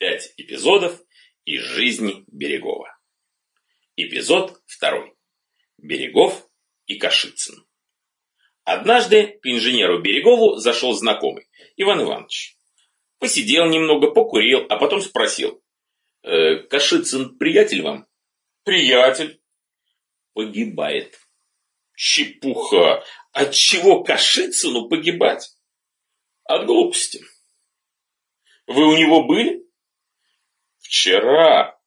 Пять эпизодов из жизни Берегова. Эпизод второй. Берегов и Кашицын. Однажды к инженеру Берегову зашел знакомый, Иван Иванович. Посидел немного, покурил, а потом спросил. «Э, «Кашицын приятель вам?» «Приятель». «Погибает». «Чепуха! От чего Кашицыну погибать?» «От глупости». «Вы у него были?» «Вчера.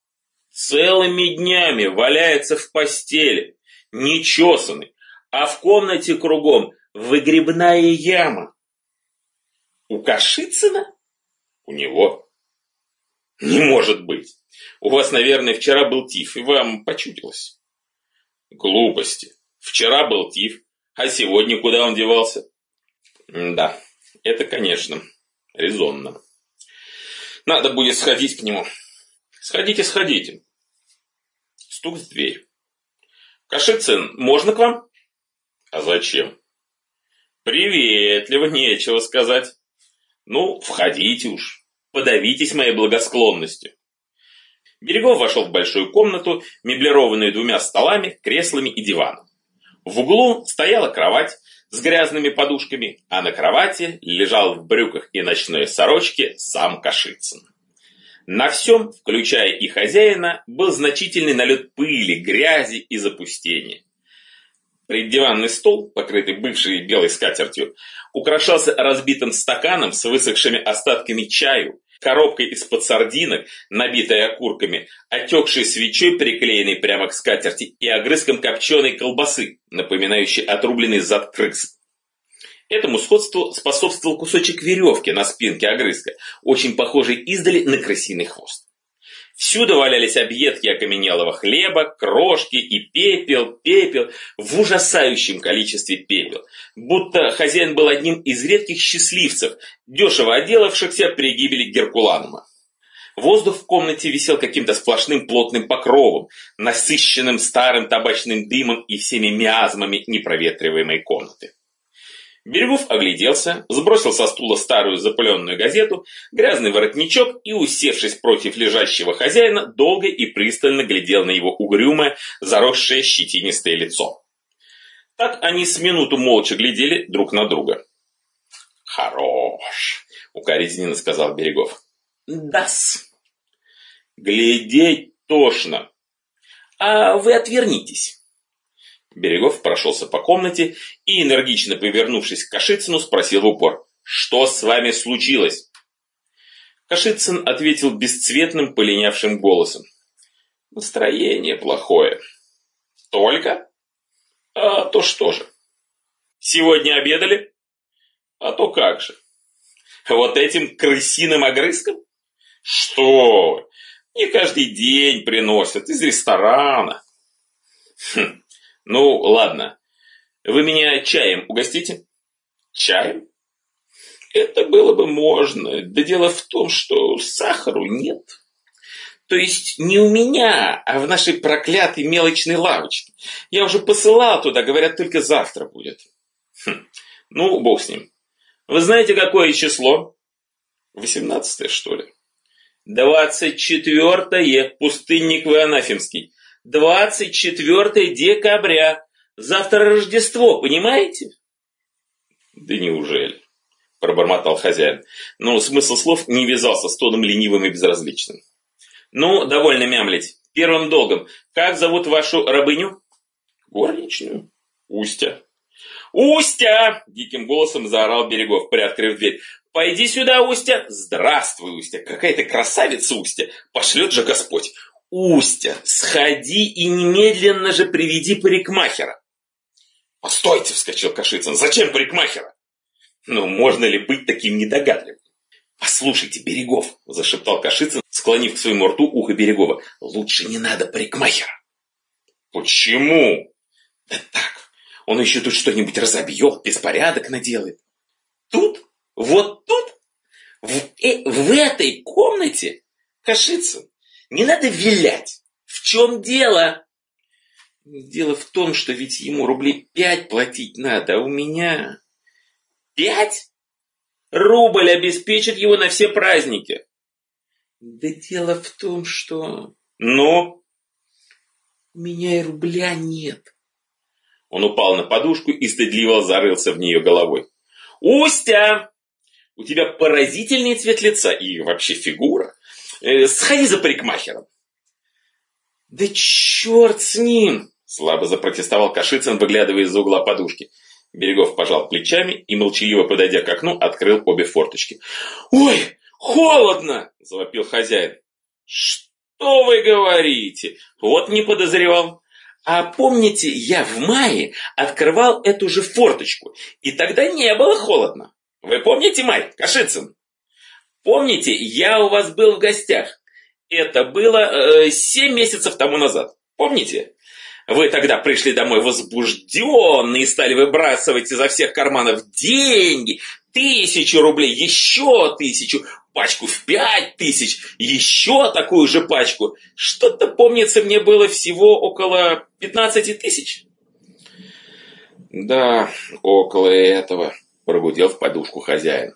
Целыми днями валяется в постели, нечесанный, а в комнате кругом выгребная яма». «У Кашицына?» У него? Не может быть. У вас, наверное, вчера был тиф, и вам почудилось. Глупости. Вчера был тиф, а сегодня куда он девался? Да, это, конечно, резонно. Надо будет сходить к нему. Сходите, сходите. Стук в дверь. Кашицын, можно к вам? А зачем? Приветливо, нечего сказать. Ну, входите уж, подавитесь моей благосклонностью. Берегов вошел в большую комнату, меблированную двумя столами, креслами и диваном. В углу стояла кровать с грязными подушками, а на кровати лежал в брюках и ночной сорочке сам Кашицын. На всем, включая и хозяина, был значительный налет пыли, грязи и запустения. Преддиванный стол, покрытый бывшей белой скатертью, украшался разбитым стаканом с высохшими остатками чаю, коробкой из-под сардинок, набитой окурками, отекшей свечой, приклеенной прямо к скатерти, и огрызком копченой колбасы, напоминающей отрубленный зад крыс. Этому сходству способствовал кусочек веревки на спинке огрызка, очень похожий издали на крысиный хвост. Всюду валялись объедки окаменелого хлеба, крошки и пепел, пепел, в ужасающем количестве пепел. Будто хозяин был одним из редких счастливцев, дешево отделавшихся при гибели Геркуланума. Воздух в комнате висел каким-то сплошным плотным покровом, насыщенным старым табачным дымом и всеми миазмами непроветриваемой комнаты. Берегов огляделся, сбросил со стула старую запыленную газету, грязный воротничок и, усевшись против лежащего хозяина, долго и пристально глядел на его угрюмое, заросшее щетинистое лицо. Так они с минуту молча глядели друг на друга. «Хорош!» — укоризненно сказал Берегов. «Да-с!» «Глядеть тошно!» «А вы отвернитесь!» Берегов прошелся по комнате и, энергично повернувшись к Кашицыну, спросил в упор, «Что с вами случилось?» Кашицын ответил бесцветным, полинявшим голосом. «Настроение плохое». «Только?» «А то что же?» «Сегодня обедали?» «А то как же?» «Вот этим крысиным огрызком?» «Что? Не каждый день приносят из ресторана». «Хм, ну, ладно. Вы меня чаем угостите? Чаем? Это было бы можно. Да дело в том, что сахару нет. То есть не у меня, а в нашей проклятой мелочной лавочке. Я уже посылал туда, говорят, только завтра будет. Хм. Ну, бог с ним. Вы знаете, какое число? Восемнадцатое, что ли? Двадцать четвертое, пустынник вы. 24 декабря. Завтра Рождество, понимаете? Да неужели? Пробормотал хозяин. Но смысл слов не вязался с тоном ленивым и безразличным. Ну, довольно мямлить. Первым долгом. Как зовут вашу рабыню? Горничную. Устя. «Устя!» – диким голосом заорал Берегов, приоткрыв дверь. «Пойди сюда, Устя!» «Здравствуй, Устя! Какая ты красавица, Устя! Пошлет же Господь! Устя, сходи и немедленно же приведи парикмахера. Постойте, вскочил Кашицын, зачем парикмахера? Ну, можно ли быть таким недогадливым? Послушайте, Берегов, зашептал Кашицын, склонив к своему рту ухо Берегова. Лучше не надо парикмахера. Почему? Да так, он еще тут что-нибудь разобьет, беспорядок наделает. Тут? Вот тут? В, э, в этой комнате? Кашицын, не надо вилять. В чем дело? Дело в том, что ведь ему рублей пять платить надо, а у меня... Пять? Рубль обеспечит его на все праздники. Да дело в том, что... Ну? У меня и рубля нет. Он упал на подушку и стыдливо зарылся в нее головой. Устя! У тебя поразительный цвет лица и вообще фигура. Э, сходи за парикмахером. Да черт с ним! Слабо запротестовал Кашицын, выглядывая из-за угла подушки. Берегов пожал плечами и, молчаливо подойдя к окну, открыл обе форточки. «Ой, холодно!» – завопил хозяин. «Что вы говорите? Вот не подозревал. А помните, я в мае открывал эту же форточку, и тогда не было холодно. Вы помните май, Кашицын? Помните, я у вас был в гостях. Это было э, 7 месяцев тому назад. Помните? Вы тогда пришли домой возбужденные стали выбрасывать изо всех карманов деньги. Тысячу рублей, еще тысячу, пачку в пять тысяч, еще такую же пачку. Что-то, помнится, мне было всего около 15 тысяч. Да, около этого, прогудел в подушку хозяин.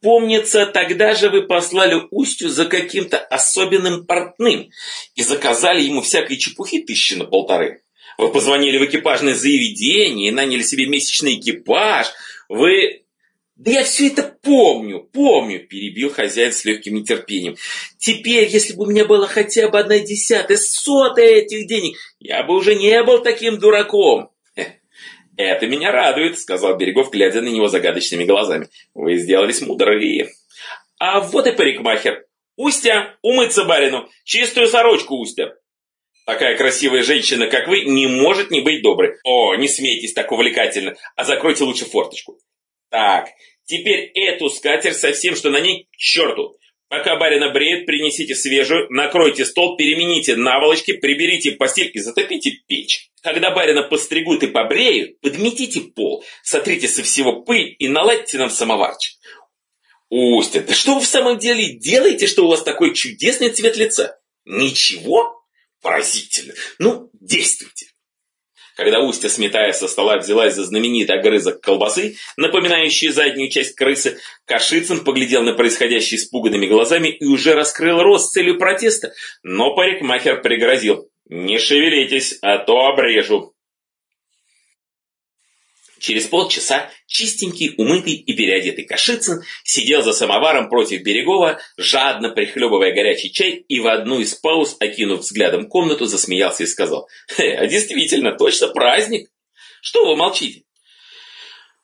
Помнится, тогда же вы послали Устью за каким-то особенным портным и заказали ему всякой чепухи тысячи на полторы. Вы позвонили в экипажное заведение и наняли себе месячный экипаж. Вы... Да я все это помню, помню, перебил хозяин с легким нетерпением. Теперь, если бы у меня была хотя бы одна десятая, сотая этих денег, я бы уже не был таким дураком. «Это меня радует», — сказал Берегов, глядя на него загадочными глазами. «Вы сделались мудрые». «А вот и парикмахер. Устя, умыться барину, чистую сорочку Устя». Такая красивая женщина, как вы, не может не быть доброй. О, не смейтесь так увлекательно, а закройте лучше форточку. Так, теперь эту скатерть со всем, что на ней, к черту. Пока барина бреет, принесите свежую, накройте стол, перемените наволочки, приберите постель и затопите печь. Когда барина постригут и побреют, подметите пол, сотрите со всего пыль и наладьте нам самоварчик. Устя, да что вы в самом деле делаете, что у вас такой чудесный цвет лица? Ничего? Поразительно. Ну, действуйте. Когда Устья, сметая со стола, взялась за знаменитый огрызок колбасы, напоминающий заднюю часть крысы, Кашицын поглядел на происходящее испуганными глазами и уже раскрыл рот с целью протеста, но парикмахер пригрозил. «Не шевелитесь, а то обрежу». Через полчаса чистенький, умытый и переодетый Кашицын сидел за самоваром против Берегова, жадно прихлебывая горячий чай и в одну из пауз, окинув взглядом комнату, засмеялся и сказал, «А действительно, точно праздник! Что вы молчите?»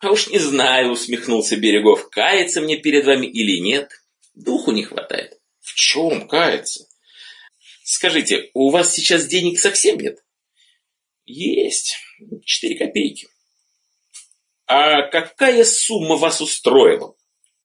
«А уж не знаю», — усмехнулся Берегов, «каяться мне перед вами или нет, духу не хватает». «В чем каяться?» «Скажите, у вас сейчас денег совсем нет?» «Есть, четыре копейки». А какая сумма вас устроила?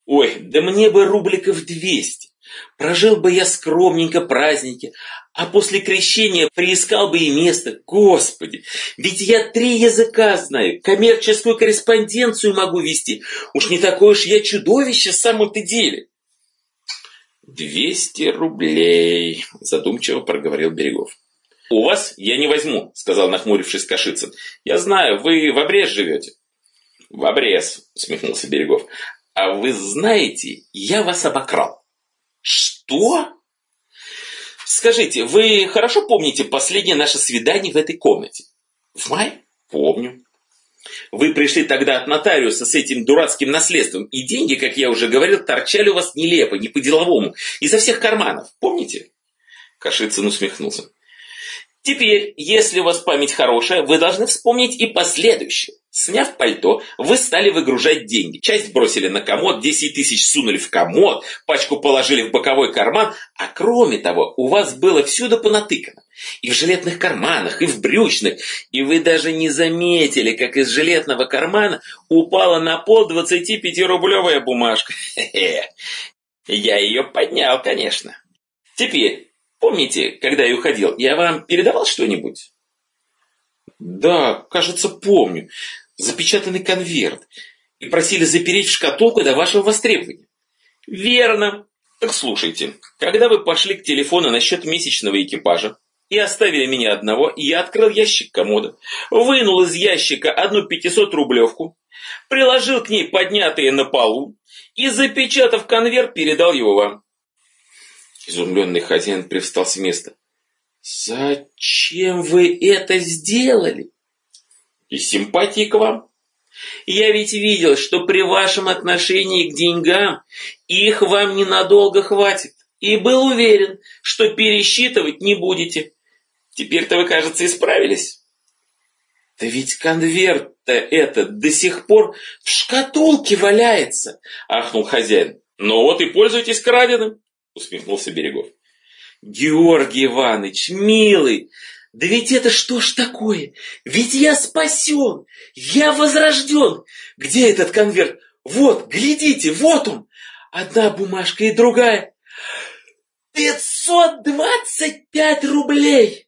Ой, да мне бы рубликов двести. Прожил бы я скромненько праздники, а после крещения приискал бы и место. Господи, ведь я три языка знаю, коммерческую корреспонденцию могу вести. Уж не такое уж я чудовище в самом-то деле. «Двести рублей», – задумчиво проговорил Берегов. «У вас я не возьму», – сказал нахмурившись Кашицын. «Я знаю, вы в обрез живете». В обрез, усмехнулся Берегов. А вы знаете, я вас обокрал. Что? Скажите, вы хорошо помните последнее наше свидание в этой комнате? В мае? Помню. Вы пришли тогда от нотариуса с этим дурацким наследством, и деньги, как я уже говорил, торчали у вас нелепо, не по-деловому, изо всех карманов. Помните? Кашицын усмехнулся. Теперь, если у вас память хорошая, вы должны вспомнить и последующее. Сняв пальто, вы стали выгружать деньги. Часть бросили на комод, 10 тысяч сунули в комод, пачку положили в боковой карман, а кроме того, у вас было всюду понатыкано. И в жилетных карманах, и в брючных, и вы даже не заметили, как из жилетного кармана упала на пол 25-рублевая бумажка. Хе-хе. Я ее поднял, конечно. Теперь, помните, когда я уходил, я вам передавал что-нибудь? Да, кажется, помню запечатанный конверт и просили запереть в шкатулку до вашего востребования. Верно. Так слушайте, когда вы пошли к телефону насчет месячного экипажа и оставили меня одного, я открыл ящик комода, вынул из ящика одну 500-рублевку, приложил к ней поднятые на полу и, запечатав конверт, передал его вам. Изумленный хозяин привстал с места. «Зачем вы это сделали?» «Из симпатии к вам. Я ведь видел, что при вашем отношении к деньгам их вам ненадолго хватит, и был уверен, что пересчитывать не будете. Теперь-то вы, кажется, исправились». «Да ведь конверт-то этот до сих пор в шкатулке валяется!» – ахнул хозяин. «Ну вот и пользуйтесь краденым!» – усмехнулся Берегов. «Георгий Иванович, милый, да ведь это что ж такое? Ведь я спасен, я возрожден. Где этот конверт? Вот, глядите, вот он. Одна бумажка и другая. Пятьсот двадцать пять рублей.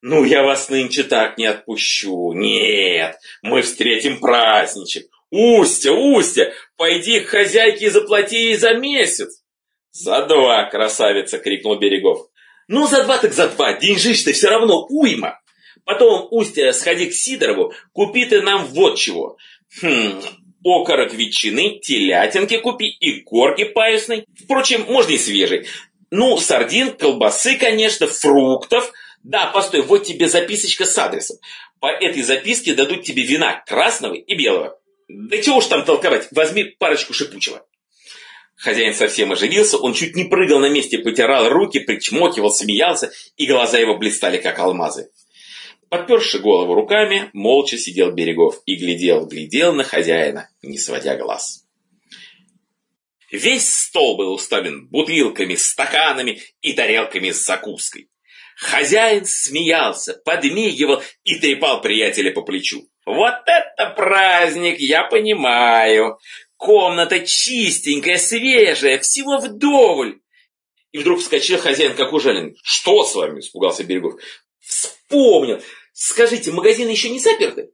Ну, я вас нынче так не отпущу. Нет, мы встретим праздничек. Устя, Устя, пойди к хозяйке и заплати ей за месяц. За два, красавица, крикнул Берегов. Ну, за два так за два, деньжищ-то все равно уйма. Потом, Устя, сходи к Сидорову, купи ты нам вот чего. Хм, окорок ветчины, телятинки купи и корки паюсной. Впрочем, можно и свежий. Ну, сардин, колбасы, конечно, фруктов – да, постой, вот тебе записочка с адресом. По этой записке дадут тебе вина красного и белого. Да чего уж там толковать, возьми парочку шипучего. Хозяин совсем оживился, он чуть не прыгал на месте, потирал руки, причмокивал, смеялся, и глаза его блистали, как алмазы. Подперши голову руками, молча сидел Берегов и глядел, глядел на хозяина, не сводя глаз. Весь стол был уставлен бутылками, стаканами и тарелками с закуской. Хозяин смеялся, подмигивал и трепал приятеля по плечу. «Вот это праздник, я понимаю! Комната чистенькая, свежая, всего вдоволь!» И вдруг вскочил хозяин, как ужаленный. «Что с вами?» – испугался Берегов. «Вспомнил! Скажите, магазины еще не заперты?»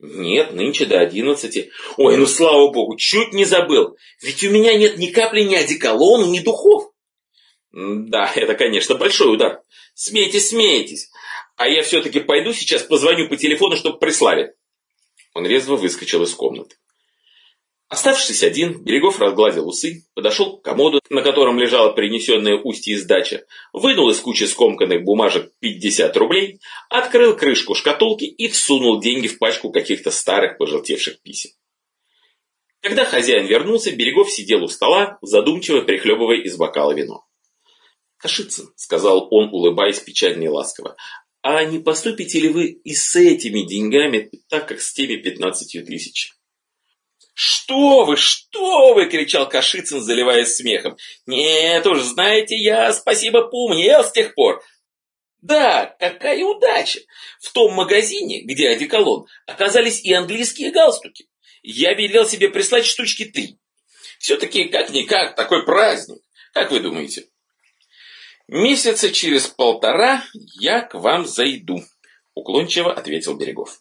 «Нет, нынче до одиннадцати. Ой, ну слава богу, чуть не забыл. Ведь у меня нет ни капли ни одеколона, ни духов». Да, это, конечно, большой удар. Смейтесь, смейтесь. А я все-таки пойду сейчас позвоню по телефону, чтобы прислали. Он резво выскочил из комнаты. Оставшись один, Берегов разгладил усы, подошел к комоду, на котором лежала принесенная устье из дачи, вынул из кучи скомканных бумажек 50 рублей, открыл крышку шкатулки и всунул деньги в пачку каких-то старых пожелтевших писем. Когда хозяин вернулся, Берегов сидел у стола, задумчиво прихлебывая из бокала вино. «Кашицын», — сказал он, улыбаясь печально и ласково, «а не поступите ли вы и с этими деньгами, так как с теми пятнадцатью тысячами?» «Что вы, что вы!» — кричал Кашицын, заливаясь смехом. «Нет уж, знаете, я, спасибо, поумнел с тех пор. Да, какая удача! В том магазине, где одеколон, оказались и английские галстуки. Я велел себе прислать штучки три. Все-таки, как-никак, такой праздник. Как вы думаете?» Месяца через полтора я к вам зайду, уклончиво ответил Берегов.